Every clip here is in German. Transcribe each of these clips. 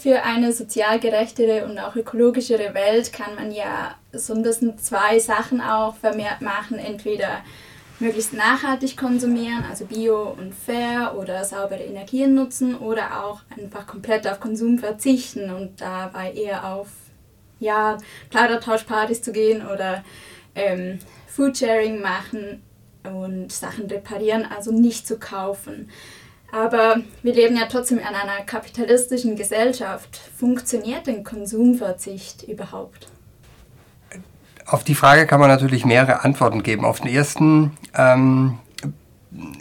Für eine sozial gerechtere und auch ökologischere Welt kann man ja so ein bisschen zwei Sachen auch vermehrt machen. Entweder möglichst nachhaltig konsumieren, also bio und fair oder saubere Energien nutzen oder auch einfach komplett auf Konsum verzichten und dabei eher auf ja, Kleidertauschpartys zu gehen oder ähm, Foodsharing machen und Sachen reparieren, also nicht zu kaufen. Aber wir leben ja trotzdem in einer kapitalistischen Gesellschaft. Funktioniert denn Konsumverzicht überhaupt? Auf die Frage kann man natürlich mehrere Antworten geben. Auf den ersten, ähm,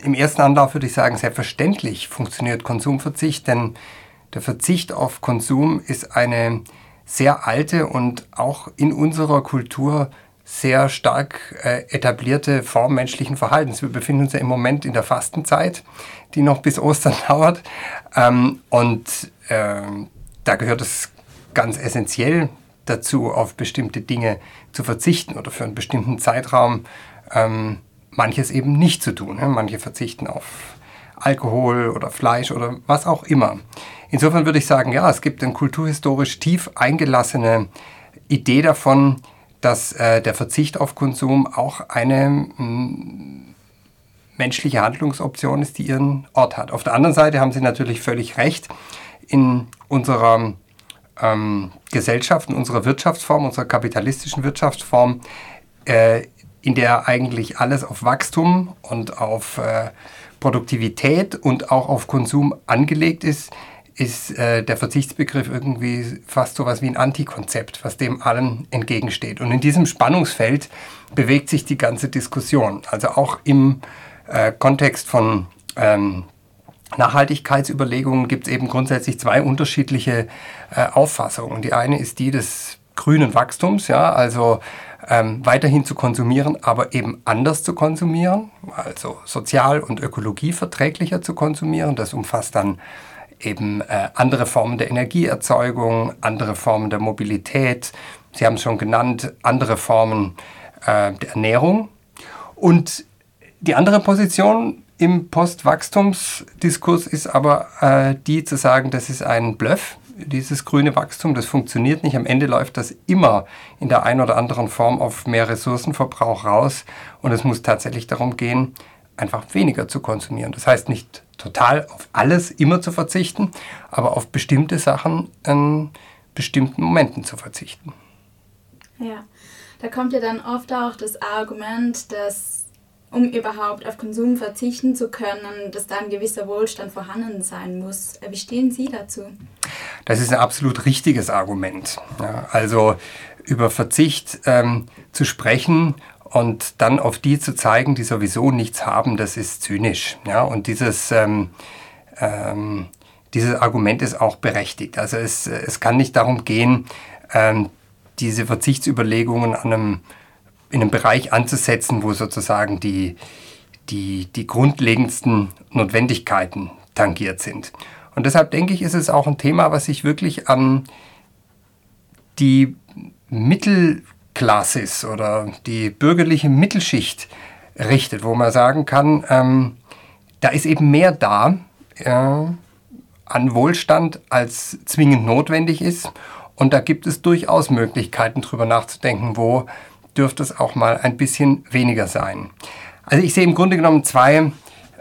im ersten Anlauf würde ich sagen, selbstverständlich funktioniert Konsumverzicht, denn der Verzicht auf Konsum ist eine sehr alte und auch in unserer Kultur sehr stark äh, etablierte Form menschlichen Verhaltens. Wir befinden uns ja im Moment in der Fastenzeit, die noch bis Ostern dauert. Ähm, und äh, da gehört es ganz essentiell dazu, auf bestimmte Dinge zu verzichten oder für einen bestimmten Zeitraum ähm, manches eben nicht zu tun. Ne? Manche verzichten auf Alkohol oder Fleisch oder was auch immer. Insofern würde ich sagen, ja, es gibt eine kulturhistorisch tief eingelassene Idee davon, dass äh, der Verzicht auf Konsum auch eine hm, menschliche Handlungsoption ist, die ihren Ort hat. Auf der anderen Seite haben Sie natürlich völlig recht. In unserer ähm, Gesellschaft, in unserer Wirtschaftsform, unserer kapitalistischen Wirtschaftsform, äh, in der eigentlich alles auf Wachstum und auf äh, Produktivität und auch auf Konsum angelegt ist, ist äh, der Verzichtsbegriff irgendwie fast so was wie ein Antikonzept, was dem allem entgegensteht. Und in diesem Spannungsfeld bewegt sich die ganze Diskussion. Also auch im äh, Kontext von ähm, Nachhaltigkeitsüberlegungen gibt es eben grundsätzlich zwei unterschiedliche äh, Auffassungen. Die eine ist die des grünen Wachstums, ja, also ähm, weiterhin zu konsumieren, aber eben anders zu konsumieren, also sozial und ökologieverträglicher zu konsumieren. Das umfasst dann eben äh, andere Formen der Energieerzeugung, andere Formen der Mobilität, Sie haben es schon genannt, andere Formen äh, der Ernährung. Und die andere Position im Postwachstumsdiskurs ist aber äh, die zu sagen, das ist ein Bluff, dieses grüne Wachstum, das funktioniert nicht. Am Ende läuft das immer in der einen oder anderen Form auf mehr Ressourcenverbrauch raus. Und es muss tatsächlich darum gehen, einfach weniger zu konsumieren. Das heißt nicht total auf alles immer zu verzichten, aber auf bestimmte Sachen in bestimmten Momenten zu verzichten. Ja, da kommt ja dann oft auch das Argument, dass um überhaupt auf Konsum verzichten zu können, dass da ein gewisser Wohlstand vorhanden sein muss. Wie stehen Sie dazu? Das ist ein absolut richtiges Argument. Ja, also über Verzicht ähm, zu sprechen und dann auf die zu zeigen, die sowieso nichts haben, das ist zynisch. Ja? Und dieses, ähm, ähm, dieses Argument ist auch berechtigt. Also es, es kann nicht darum gehen, ähm, diese Verzichtsüberlegungen an einem, in einem Bereich anzusetzen, wo sozusagen die, die, die grundlegendsten Notwendigkeiten tangiert sind. Und deshalb denke ich, ist es auch ein Thema, was sich wirklich an die Mittel Klassis oder die bürgerliche Mittelschicht richtet, wo man sagen kann, ähm, da ist eben mehr da äh, an Wohlstand, als zwingend notwendig ist. Und da gibt es durchaus Möglichkeiten, darüber nachzudenken, wo dürfte es auch mal ein bisschen weniger sein. Also ich sehe im Grunde genommen zwei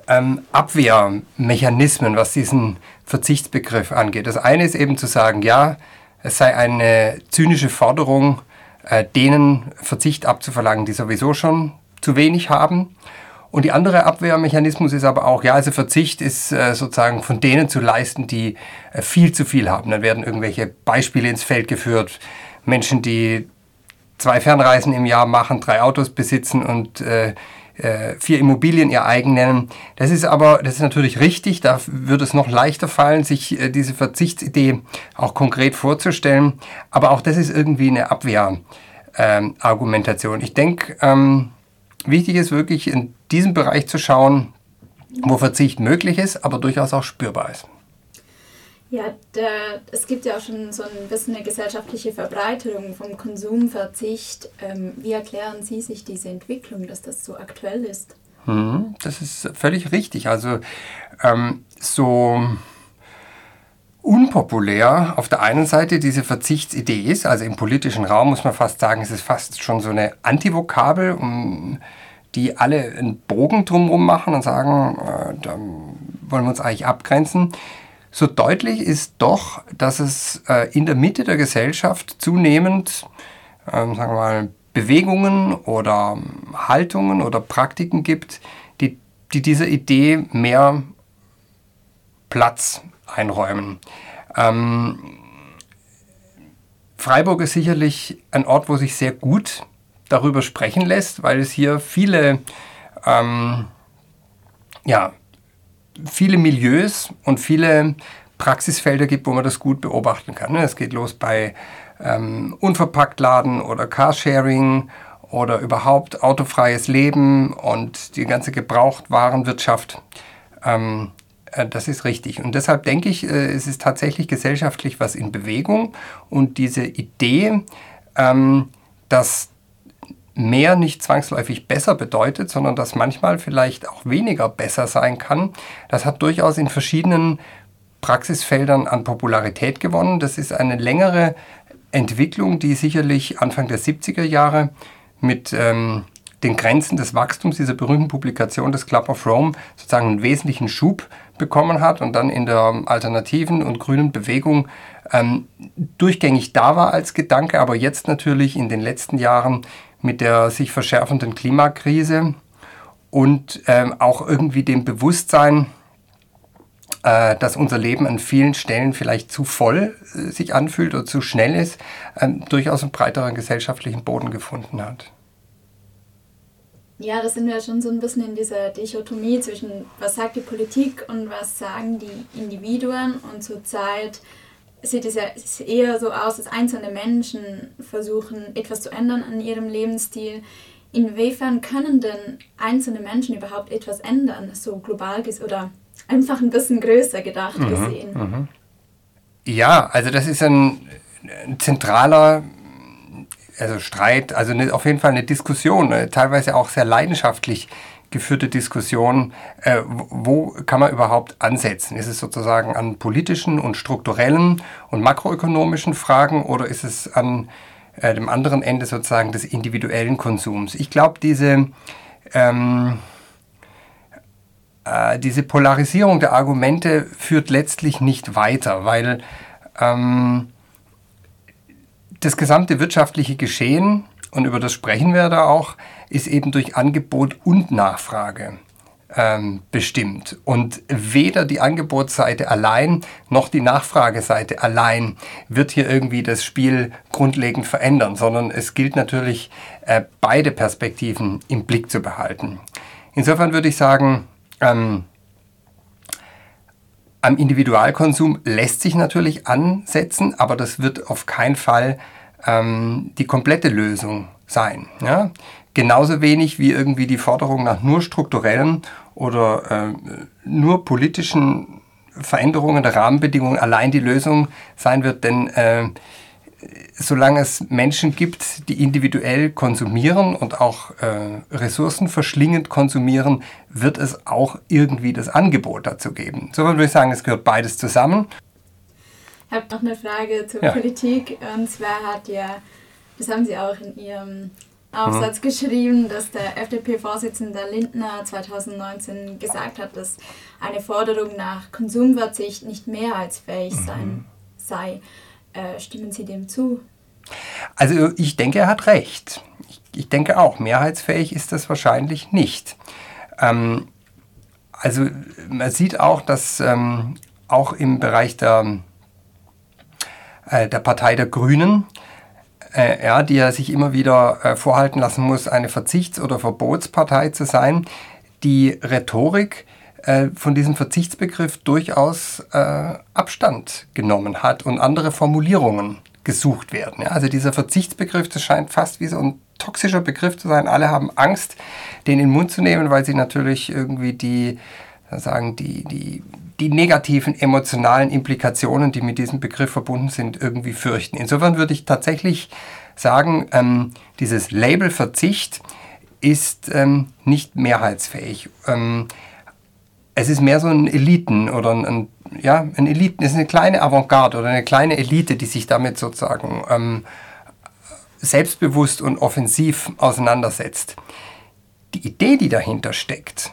ähm, Abwehrmechanismen, was diesen Verzichtsbegriff angeht. Das eine ist eben zu sagen, ja, es sei eine zynische Forderung, äh, denen Verzicht abzuverlangen, die sowieso schon zu wenig haben. Und die andere Abwehrmechanismus ist aber auch, ja, also Verzicht ist äh, sozusagen von denen zu leisten, die äh, viel zu viel haben. Dann werden irgendwelche Beispiele ins Feld geführt. Menschen, die zwei Fernreisen im Jahr machen, drei Autos besitzen und äh, äh, vier Immobilien ihr eigen nennen. Das ist aber, das ist natürlich richtig, da würde es noch leichter fallen, sich äh, diese Verzichtsidee auch konkret vorzustellen. Aber auch das ist irgendwie eine Abwehrargumentation. Ähm, ich denke, ähm, wichtig ist wirklich in diesem Bereich zu schauen, wo Verzicht möglich ist, aber durchaus auch spürbar ist. Ja, der, es gibt ja auch schon so ein bisschen eine gesellschaftliche Verbreiterung vom Konsumverzicht. Ähm, wie erklären Sie sich diese Entwicklung, dass das so aktuell ist? Hm, das ist völlig richtig. Also ähm, so unpopulär auf der einen Seite diese Verzichtsidee ist. Also im politischen Raum muss man fast sagen, es ist fast schon so eine Antivokabel, um die alle einen Bogen drumherum machen und sagen, äh, da wollen wir uns eigentlich abgrenzen. So deutlich ist doch, dass es äh, in der Mitte der Gesellschaft zunehmend, äh, sagen wir mal, Bewegungen oder Haltungen oder Praktiken gibt, die, die dieser Idee mehr Platz einräumen. Ähm, Freiburg ist sicherlich ein Ort, wo sich sehr gut darüber sprechen lässt, weil es hier viele, ähm, ja, viele Milieus und viele Praxisfelder gibt, wo man das gut beobachten kann. Es geht los bei ähm, Unverpacktladen oder Carsharing oder überhaupt autofreies Leben und die ganze Gebrauchtwarenwirtschaft. Ähm, äh, das ist richtig. Und deshalb denke ich, äh, es ist tatsächlich gesellschaftlich was in Bewegung. Und diese Idee, ähm, dass mehr nicht zwangsläufig besser bedeutet, sondern dass manchmal vielleicht auch weniger besser sein kann, das hat durchaus in verschiedenen Praxisfeldern an Popularität gewonnen. Das ist eine längere Entwicklung, die sicherlich Anfang der 70er Jahre mit ähm, den Grenzen des Wachstums dieser berühmten Publikation des Club of Rome sozusagen einen wesentlichen Schub bekommen hat und dann in der alternativen und grünen Bewegung ähm, durchgängig da war als Gedanke, aber jetzt natürlich in den letzten Jahren mit der sich verschärfenden Klimakrise und ähm, auch irgendwie dem Bewusstsein, äh, dass unser Leben an vielen Stellen vielleicht zu voll äh, sich anfühlt oder zu schnell ist, äh, durchaus einen breiteren gesellschaftlichen Boden gefunden hat. Ja, das sind wir schon so ein bisschen in dieser Dichotomie zwischen, was sagt die Politik und was sagen die Individuen. Und zurzeit sieht es ja eher so aus, dass einzelne Menschen versuchen, etwas zu ändern an ihrem Lebensstil. Inwiefern können denn einzelne Menschen überhaupt etwas ändern, so global oder einfach ein bisschen größer gedacht mhm, gesehen? Mhm. Ja, also das ist ein, ein zentraler also Streit, also eine, auf jeden Fall eine Diskussion, äh, teilweise auch sehr leidenschaftlich geführte Diskussion, äh, wo kann man überhaupt ansetzen? Ist es sozusagen an politischen und strukturellen und makroökonomischen Fragen oder ist es an äh, dem anderen Ende sozusagen des individuellen Konsums? Ich glaube, diese, ähm, äh, diese Polarisierung der Argumente führt letztlich nicht weiter, weil ähm, das gesamte wirtschaftliche Geschehen, und über das sprechen wir da auch, ist eben durch Angebot und Nachfrage ähm, bestimmt. Und weder die Angebotsseite allein noch die Nachfrageseite allein wird hier irgendwie das Spiel grundlegend verändern, sondern es gilt natürlich, äh, beide Perspektiven im Blick zu behalten. Insofern würde ich sagen, ähm, am Individualkonsum lässt sich natürlich ansetzen, aber das wird auf keinen Fall ähm, die komplette Lösung sein. Ja? Genauso wenig wie irgendwie die Forderung nach nur strukturellen oder äh, nur politischen Veränderungen der Rahmenbedingungen allein die Lösung sein wird, denn äh, solange es Menschen gibt, die individuell konsumieren und auch äh, ressourcenverschlingend konsumieren, wird es auch irgendwie das Angebot dazu geben. So würde ich sagen, es gehört beides zusammen. Ich habe noch eine Frage zur ja. Politik. Und zwar hat ja, das haben Sie auch in Ihrem Aufsatz mhm. geschrieben, dass der FDP-Vorsitzende Lindner 2019 gesagt hat, dass eine Forderung nach Konsumverzicht nicht mehrheitsfähig mhm. sein, sei. Äh, stimmen Sie dem zu? Also ich denke, er hat recht. Ich, ich denke auch, mehrheitsfähig ist das wahrscheinlich nicht. Ähm, also man sieht auch, dass ähm, auch im Bereich der, äh, der Partei der Grünen, äh, ja, die ja sich immer wieder äh, vorhalten lassen muss, eine Verzichts- oder Verbotspartei zu sein, die Rhetorik äh, von diesem Verzichtsbegriff durchaus äh, Abstand genommen hat und andere Formulierungen gesucht werden. Ja, also dieser Verzichtsbegriff, das scheint fast wie so ein toxischer Begriff zu sein. Alle haben Angst, den in den Mund zu nehmen, weil sie natürlich irgendwie die, sagen, die, die, die negativen emotionalen Implikationen, die mit diesem Begriff verbunden sind, irgendwie fürchten. Insofern würde ich tatsächlich sagen, ähm, dieses Label Verzicht ist ähm, nicht mehrheitsfähig. Ähm, es ist mehr so ein Eliten oder ein, ein ja, ein Eliten, ist eine kleine Avantgarde oder eine kleine Elite, die sich damit sozusagen ähm, selbstbewusst und offensiv auseinandersetzt. Die Idee, die dahinter steckt,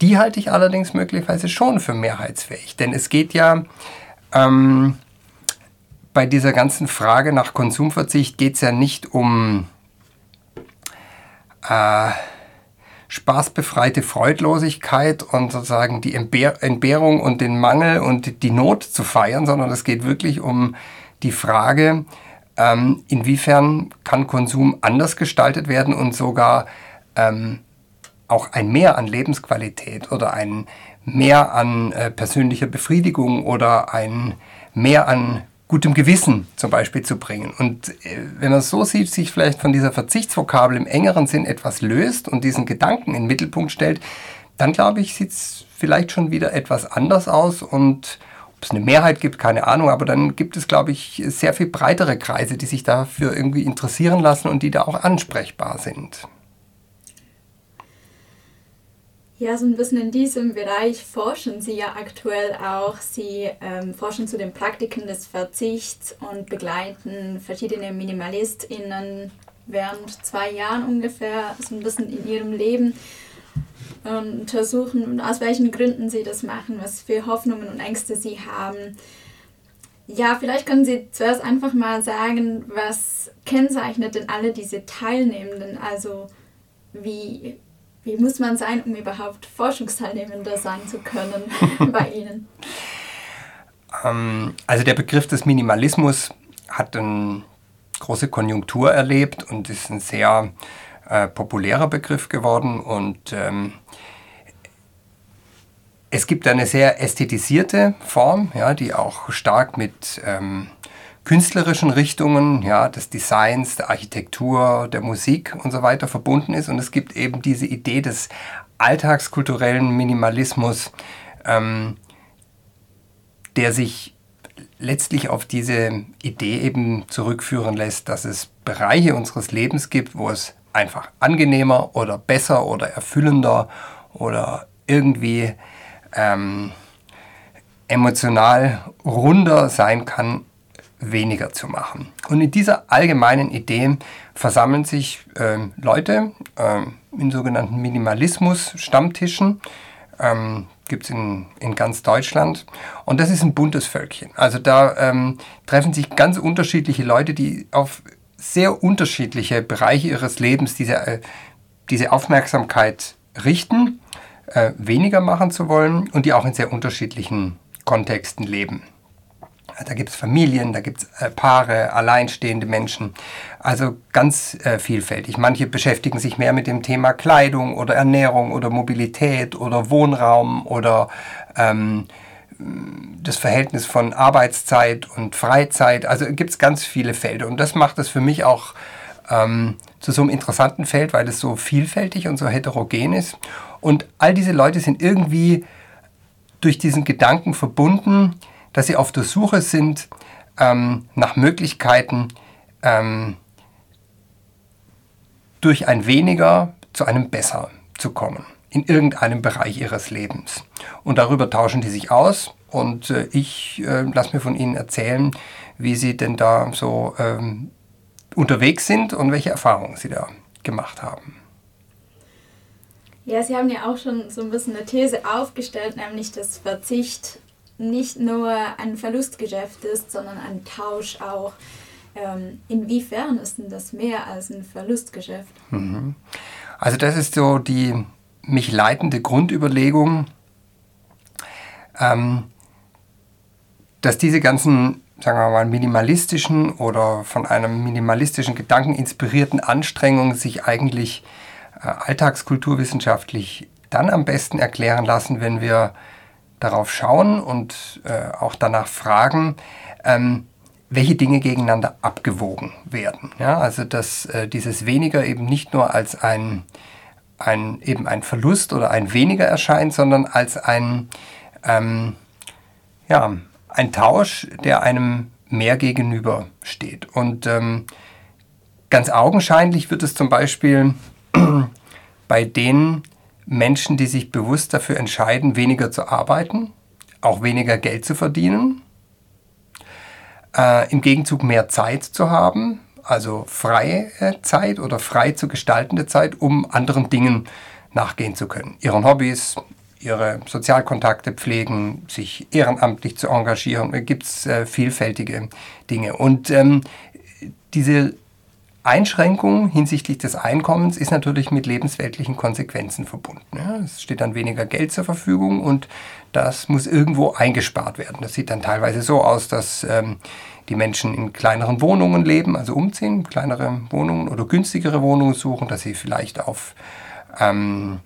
die halte ich allerdings möglicherweise schon für mehrheitsfähig. Denn es geht ja ähm, bei dieser ganzen Frage nach Konsumverzicht geht es ja nicht um äh, spaßbefreite Freudlosigkeit und sozusagen die Entbehrung und den Mangel und die Not zu feiern, sondern es geht wirklich um die Frage, ähm, inwiefern kann Konsum anders gestaltet werden und sogar ähm, auch ein Mehr an Lebensqualität oder ein Mehr an äh, persönlicher Befriedigung oder ein Mehr an gutem Gewissen zum Beispiel zu bringen. Und äh, wenn man es so sieht, sich vielleicht von dieser Verzichtsvokabel im engeren Sinn etwas löst und diesen Gedanken in den Mittelpunkt stellt, dann glaube ich, sieht es vielleicht schon wieder etwas anders aus und ob es eine Mehrheit gibt, keine Ahnung, aber dann gibt es, glaube ich, sehr viel breitere Kreise, die sich dafür irgendwie interessieren lassen und die da auch ansprechbar sind. Ja, so ein bisschen in diesem Bereich forschen Sie ja aktuell auch. Sie ähm, forschen zu den Praktiken des Verzichts und begleiten verschiedene MinimalistInnen während zwei Jahren ungefähr so ein bisschen in ihrem Leben und untersuchen, aus welchen Gründen sie das machen, was für Hoffnungen und Ängste sie haben. Ja, vielleicht können Sie zuerst einfach mal sagen, was kennzeichnet denn alle diese Teilnehmenden? Also wie wie muss man sein, um überhaupt Forschungsteilnehmender sein zu können bei Ihnen? Ähm, also der Begriff des Minimalismus hat eine große Konjunktur erlebt und ist ein sehr äh, populärer Begriff geworden und ähm, es gibt eine sehr ästhetisierte Form, ja, die auch stark mit ähm, künstlerischen Richtungen, ja, des Designs, der Architektur, der Musik und so weiter verbunden ist. Und es gibt eben diese Idee des alltagskulturellen Minimalismus, ähm, der sich letztlich auf diese Idee eben zurückführen lässt, dass es Bereiche unseres Lebens gibt, wo es einfach angenehmer oder besser oder erfüllender oder irgendwie ähm, emotional runder sein kann, weniger zu machen. Und in dieser allgemeinen Idee versammeln sich äh, Leute äh, in sogenannten Minimalismus-Stammtischen. Ähm, Gibt es in, in ganz Deutschland. Und das ist ein buntes Völkchen. Also da ähm, treffen sich ganz unterschiedliche Leute, die auf sehr unterschiedliche Bereiche ihres Lebens diese, äh, diese Aufmerksamkeit richten, äh, weniger machen zu wollen und die auch in sehr unterschiedlichen Kontexten leben. Da gibt es Familien, da gibt es äh, Paare, alleinstehende Menschen. Also ganz äh, vielfältig. Manche beschäftigen sich mehr mit dem Thema Kleidung oder Ernährung oder Mobilität oder Wohnraum oder ähm, das Verhältnis von Arbeitszeit und Freizeit. Also gibt es ganz viele Felder. Und das macht es für mich auch ähm, zu so einem interessanten Feld, weil es so vielfältig und so heterogen ist. Und all diese Leute sind irgendwie durch diesen Gedanken verbunden, dass sie auf der Suche sind ähm, nach Möglichkeiten, ähm, durch ein weniger zu einem besser zu kommen in irgendeinem Bereich ihres Lebens. Und darüber tauschen die sich aus und äh, ich äh, lasse mir von ihnen erzählen, wie sie denn da so ähm, unterwegs sind und welche Erfahrungen sie da gemacht haben. Ja, Sie haben ja auch schon so ein bisschen eine These aufgestellt, nämlich dass Verzicht nicht nur ein Verlustgeschäft ist, sondern ein Tausch auch. Ähm, inwiefern ist denn das mehr als ein Verlustgeschäft? Mhm. Also das ist so die mich leitende Grundüberlegung, ähm, dass diese ganzen, sagen wir mal, minimalistischen oder von einem minimalistischen Gedanken inspirierten Anstrengungen sich eigentlich äh, alltagskulturwissenschaftlich dann am besten erklären lassen, wenn wir darauf schauen und äh, auch danach fragen, ähm, welche Dinge gegeneinander abgewogen werden. Ja, also dass äh, dieses weniger eben nicht nur als ein, ein, eben ein Verlust oder ein weniger erscheint, sondern als ein, ähm, ja, ein Tausch, der einem mehr gegenüber steht. Und ähm, ganz augenscheinlich wird es zum Beispiel bei den Menschen, die sich bewusst dafür entscheiden, weniger zu arbeiten, auch weniger Geld zu verdienen, äh, im Gegenzug mehr Zeit zu haben, also freie Zeit oder frei zu gestaltende Zeit, um anderen Dingen nachgehen zu können, ihren Hobbys, ihre Sozialkontakte pflegen, sich ehrenamtlich zu engagieren. Da gibt es äh, vielfältige Dinge. Und ähm, diese Einschränkung hinsichtlich des Einkommens ist natürlich mit lebensweltlichen Konsequenzen verbunden. Es steht dann weniger Geld zur Verfügung und das muss irgendwo eingespart werden. Das sieht dann teilweise so aus, dass ähm, die Menschen in kleineren Wohnungen leben, also umziehen, kleinere Wohnungen oder günstigere Wohnungen suchen, dass sie vielleicht auf ähm,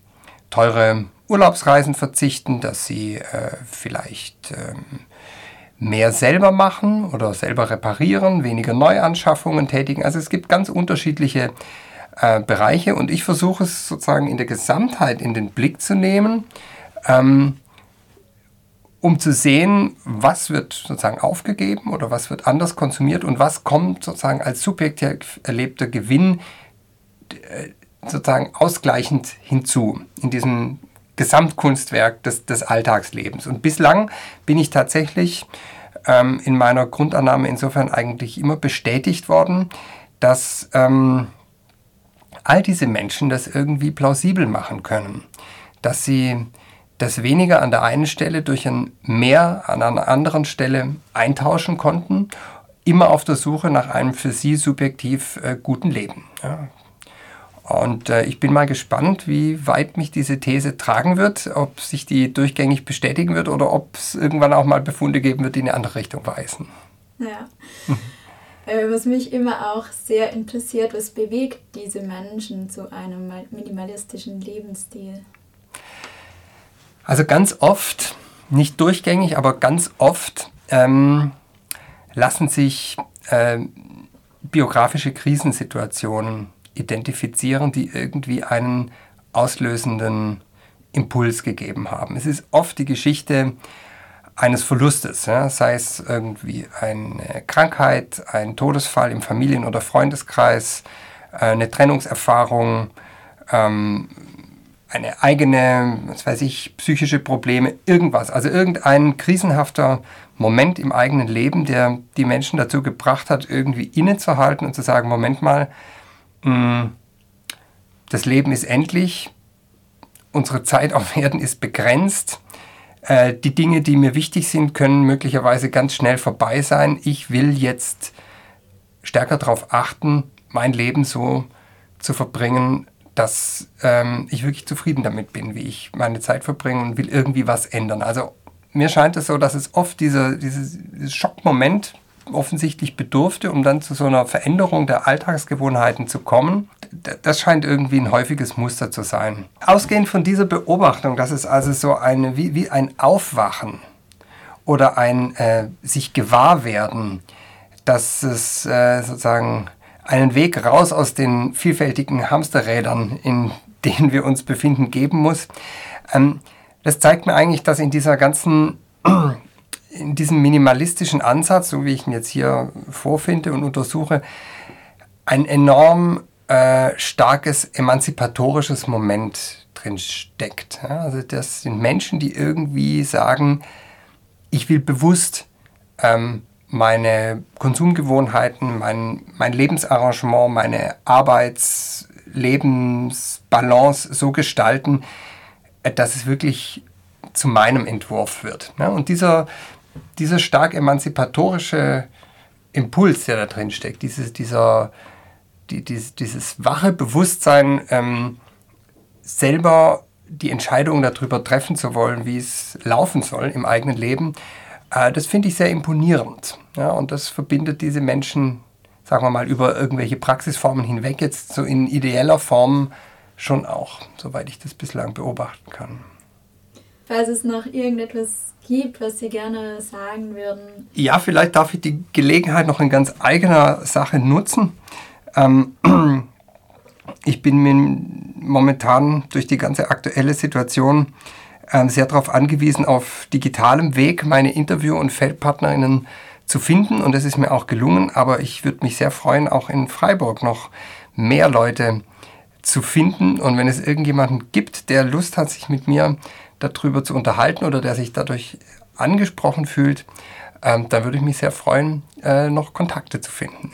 teure Urlaubsreisen verzichten, dass sie äh, vielleicht ähm, mehr selber machen oder selber reparieren, weniger Neuanschaffungen tätigen. Also es gibt ganz unterschiedliche äh, Bereiche und ich versuche es sozusagen in der Gesamtheit in den Blick zu nehmen, ähm, um zu sehen, was wird sozusagen aufgegeben oder was wird anders konsumiert und was kommt sozusagen als subjektiv erlebter Gewinn äh, sozusagen ausgleichend hinzu in diesem Gesamtkunstwerk des, des Alltagslebens. Und bislang bin ich tatsächlich ähm, in meiner Grundannahme insofern eigentlich immer bestätigt worden, dass ähm, all diese Menschen das irgendwie plausibel machen können. Dass sie das weniger an der einen Stelle durch ein mehr an einer anderen Stelle eintauschen konnten, immer auf der Suche nach einem für sie subjektiv äh, guten Leben. Ja, und äh, ich bin mal gespannt, wie weit mich diese These tragen wird, ob sich die durchgängig bestätigen wird oder ob es irgendwann auch mal Befunde geben wird, die in eine andere Richtung weisen. Ja. äh, was mich immer auch sehr interessiert, was bewegt diese Menschen zu einem minimalistischen Lebensstil? Also ganz oft, nicht durchgängig, aber ganz oft ähm, lassen sich äh, biografische Krisensituationen identifizieren, die irgendwie einen auslösenden Impuls gegeben haben. Es ist oft die Geschichte eines Verlustes, ja, sei es irgendwie eine Krankheit, ein Todesfall im Familien- oder Freundeskreis, eine Trennungserfahrung, ähm, eine eigene, was weiß ich, psychische Probleme, irgendwas. Also irgendein krisenhafter Moment im eigenen Leben, der die Menschen dazu gebracht hat, irgendwie innezuhalten und zu sagen, Moment mal, Mm, das Leben ist endlich, unsere Zeit auf Erden ist begrenzt. Äh, die Dinge, die mir wichtig sind, können möglicherweise ganz schnell vorbei sein. Ich will jetzt stärker darauf achten, mein Leben so zu verbringen, dass ähm, ich wirklich zufrieden damit bin, wie ich meine Zeit verbringe und will irgendwie was ändern. Also mir scheint es so, dass es oft dieser, dieses, dieses Schockmoment offensichtlich bedurfte, um dann zu so einer Veränderung der Alltagsgewohnheiten zu kommen. Das scheint irgendwie ein häufiges Muster zu sein. Ausgehend von dieser Beobachtung, dass es also so eine, wie, wie ein Aufwachen oder ein äh, sich gewahr werden, dass es äh, sozusagen einen Weg raus aus den vielfältigen Hamsterrädern, in denen wir uns befinden, geben muss. Ähm, das zeigt mir eigentlich, dass in dieser ganzen in diesem minimalistischen Ansatz, so wie ich ihn jetzt hier vorfinde und untersuche, ein enorm äh, starkes emanzipatorisches Moment drin steckt. Ja, also das sind Menschen, die irgendwie sagen, ich will bewusst ähm, meine Konsumgewohnheiten, mein, mein Lebensarrangement, meine Arbeitslebensbalance so gestalten, äh, dass es wirklich zu meinem Entwurf wird. Und dieser, dieser stark emanzipatorische Impuls, der da drin steckt, dieses, dieser, die, dieses, dieses wache Bewusstsein, ähm, selber die Entscheidung darüber treffen zu wollen, wie es laufen soll im eigenen Leben, äh, das finde ich sehr imponierend. Ja, und das verbindet diese Menschen, sagen wir mal, über irgendwelche Praxisformen hinweg, jetzt so in ideeller Form schon auch, soweit ich das bislang beobachten kann. Falls es noch irgendetwas gibt, was Sie gerne sagen würden? Ja, vielleicht darf ich die Gelegenheit noch in ganz eigener Sache nutzen. Ähm, ich bin mir momentan durch die ganze aktuelle Situation äh, sehr darauf angewiesen, auf digitalem Weg meine Interview- und Feldpartnerinnen zu finden. Und das ist mir auch gelungen. Aber ich würde mich sehr freuen, auch in Freiburg noch mehr Leute zu finden. Und wenn es irgendjemanden gibt, der Lust hat, sich mit mir darüber zu unterhalten oder der sich dadurch angesprochen fühlt, ähm, dann würde ich mich sehr freuen, äh, noch Kontakte zu finden.